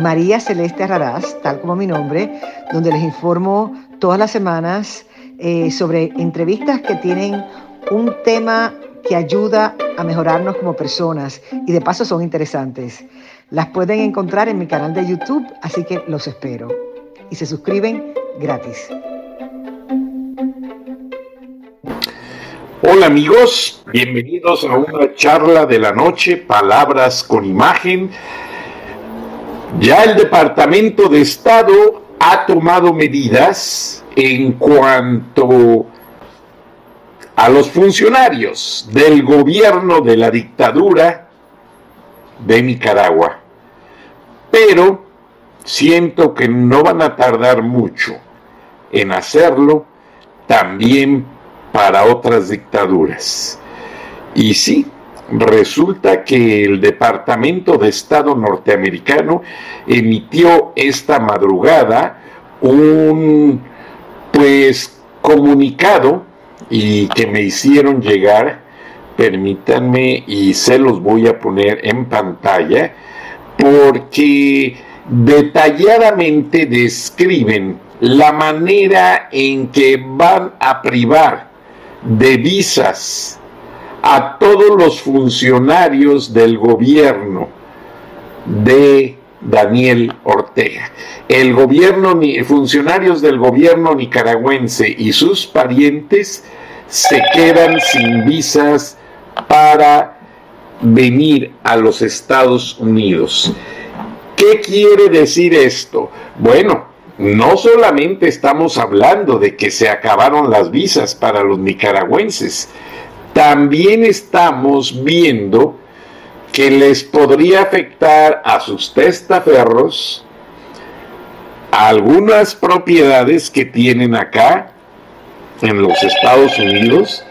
María Celeste Raraz, tal como mi nombre, donde les informo todas las semanas eh, sobre entrevistas que tienen un tema que ayuda a mejorarnos como personas y de paso son interesantes. Las pueden encontrar en mi canal de YouTube, así que los espero. Y se suscriben gratis. Hola amigos, bienvenidos a una charla de la noche, palabras con imagen. Ya el Departamento de Estado ha tomado medidas en cuanto a los funcionarios del gobierno de la dictadura de Nicaragua. Pero siento que no van a tardar mucho en hacerlo también para otras dictaduras. Y sí, resulta que el Departamento de Estado norteamericano emitió esta madrugada un pues comunicado y que me hicieron llegar, permítanme y se los voy a poner en pantalla porque detalladamente describen la manera en que van a privar de visas a todos los funcionarios del gobierno de Daniel Ortega. El gobierno, funcionarios del gobierno nicaragüense y sus parientes se quedan sin visas para venir a los Estados Unidos. ¿Qué quiere decir esto? Bueno, no solamente estamos hablando de que se acabaron las visas para los nicaragüenses, también estamos viendo que les podría afectar a sus testaferros algunas propiedades que tienen acá en los Estados Unidos.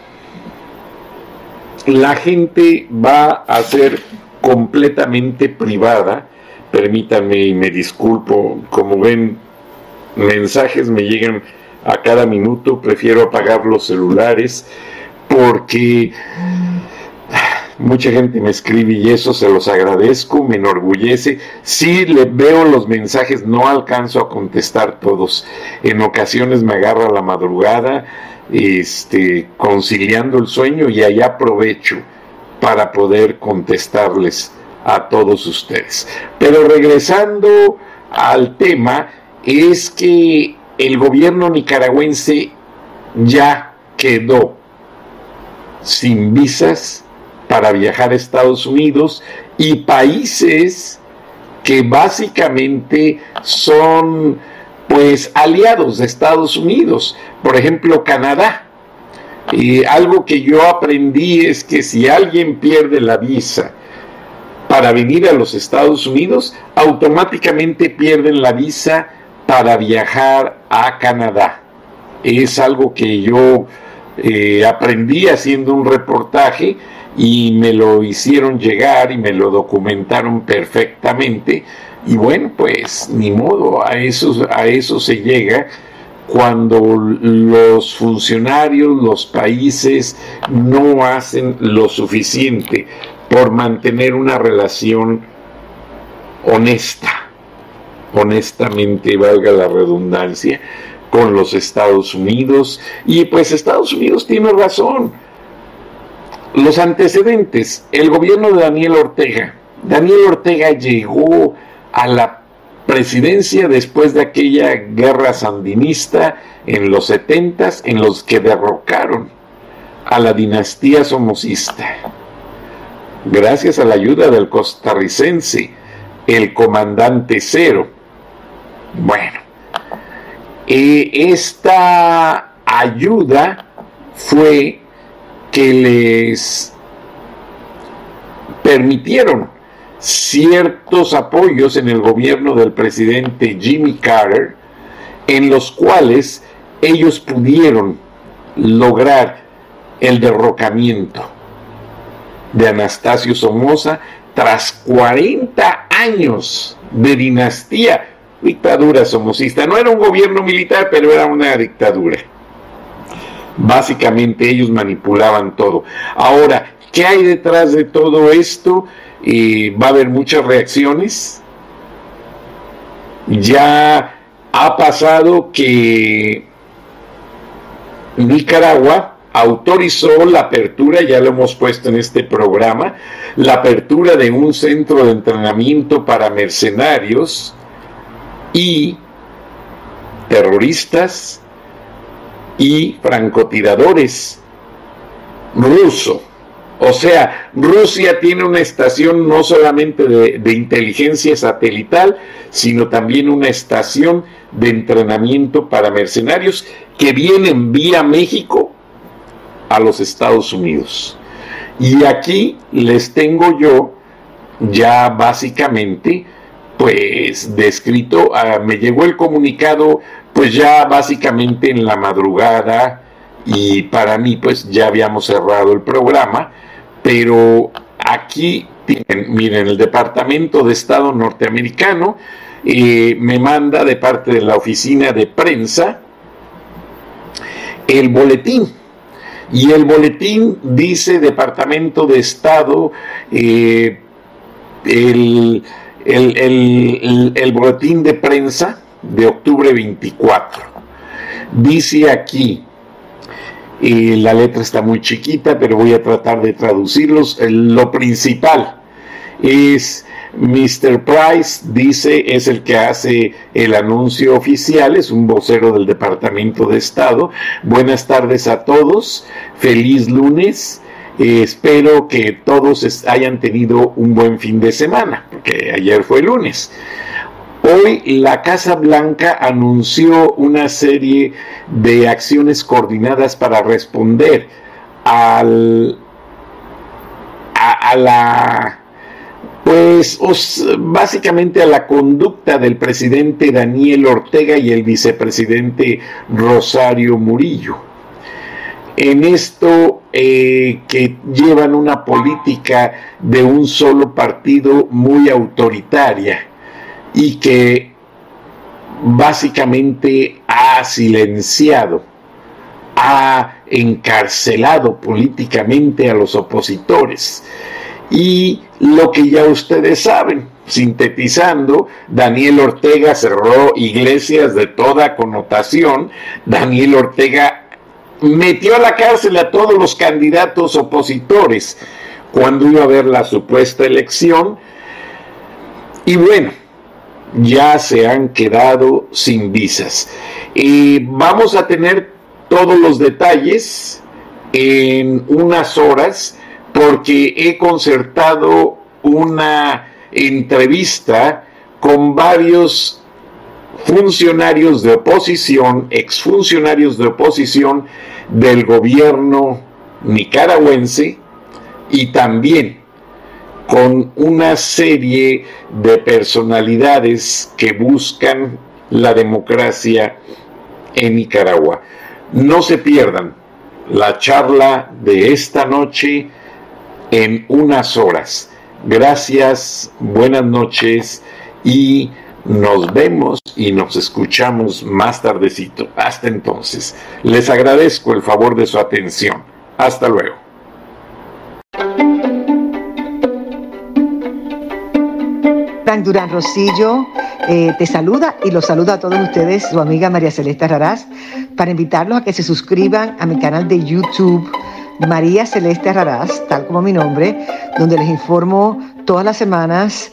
La gente va a ser completamente privada. Permítanme y me disculpo, como ven, mensajes me llegan a cada minuto, prefiero apagar los celulares porque mucha gente me escribe y eso se los agradezco, me enorgullece. Sí le veo los mensajes, no alcanzo a contestar todos. En ocasiones me agarra la madrugada, este, conciliando el sueño y ahí aprovecho para poder contestarles a todos ustedes. Pero regresando al tema, es que el gobierno nicaragüense ya quedó sin visas para viajar a Estados Unidos y países que básicamente son pues aliados de Estados Unidos, por ejemplo Canadá. Y algo que yo aprendí es que si alguien pierde la visa para venir a los Estados Unidos, automáticamente pierden la visa para viajar a Canadá. Es algo que yo eh, aprendí haciendo un reportaje y me lo hicieron llegar y me lo documentaron perfectamente. Y bueno, pues ni modo, a eso, a eso se llega cuando los funcionarios, los países no hacen lo suficiente por mantener una relación honesta honestamente, valga la redundancia, con los Estados Unidos. Y pues Estados Unidos tiene razón. Los antecedentes, el gobierno de Daniel Ortega. Daniel Ortega llegó a la presidencia después de aquella guerra sandinista en los setentas en los que derrocaron a la dinastía somocista. Gracias a la ayuda del costarricense, el comandante Cero, bueno, esta ayuda fue que les permitieron ciertos apoyos en el gobierno del presidente Jimmy Carter, en los cuales ellos pudieron lograr el derrocamiento de Anastasio Somoza tras 40 años de dinastía, dictadura somocista. No era un gobierno militar, pero era una dictadura. Básicamente ellos manipulaban todo. Ahora, ¿qué hay detrás de todo esto? Eh, va a haber muchas reacciones. Ya ha pasado que Nicaragua autorizó la apertura, ya lo hemos puesto en este programa, la apertura de un centro de entrenamiento para mercenarios y terroristas y francotiradores ruso. O sea, Rusia tiene una estación no solamente de, de, inteligencia satelital, sino también una estación de entrenamiento para mercenarios que vienen vía México a los Estados Unidos. Y aquí les tengo yo ya básicamente pues descrito, ah, me llegó el comunicado pues ya básicamente en la madrugada y para mí pues ya habíamos cerrado el programa, pero aquí miren, el Departamento de Estado norteamericano eh, me manda de parte de la oficina de prensa el boletín. Y el boletín dice Departamento de Estado, eh, el, el, boletín de prensa de octubre 24. Dice aquí, eh, la letra está muy chiquita, pero voy a tratar de traducirlos. Lo principal es Mr. Price dice es el que hace el anuncio oficial, es un vocero del Departamento de Estado. Buenas tardes a todos, feliz lunes. Eh, espero que todos hayan tenido un buen fin de semana, porque ayer fue lunes. Hoy la Casa Blanca anunció una serie de acciones coordinadas para responder al, a la pues básicamente a la conducta del presidente Daniel Ortega y el vicepresidente Rosario Murillo. En esto eh, que llevan una política de un solo partido muy autoritaria y que básicamente ha silenciado, ha encarcelado políticamente a los opositores. Y lo que ya ustedes saben, sintetizando, Daniel Ortega cerró iglesias de toda connotación, Daniel Ortega metió a la cárcel a todos los candidatos opositores cuando iba a haber la supuesta elección y bueno, ya se han quedado sin visas. Y vamos a tener todos los detalles en unas horas porque he concertado una entrevista con varios funcionarios de oposición, exfuncionarios de oposición del gobierno nicaragüense y también con una serie de personalidades que buscan la democracia en Nicaragua. No se pierdan la charla de esta noche en unas horas. Gracias, buenas noches y nos vemos y nos escuchamos más tardecito. Hasta entonces, les agradezco el favor de su atención. Hasta luego. Durán Rosillo eh, te saluda y los saluda a todos ustedes, su amiga María Celeste Raraz, para invitarlos a que se suscriban a mi canal de YouTube María Celeste Raraz, tal como mi nombre, donde les informo todas las semanas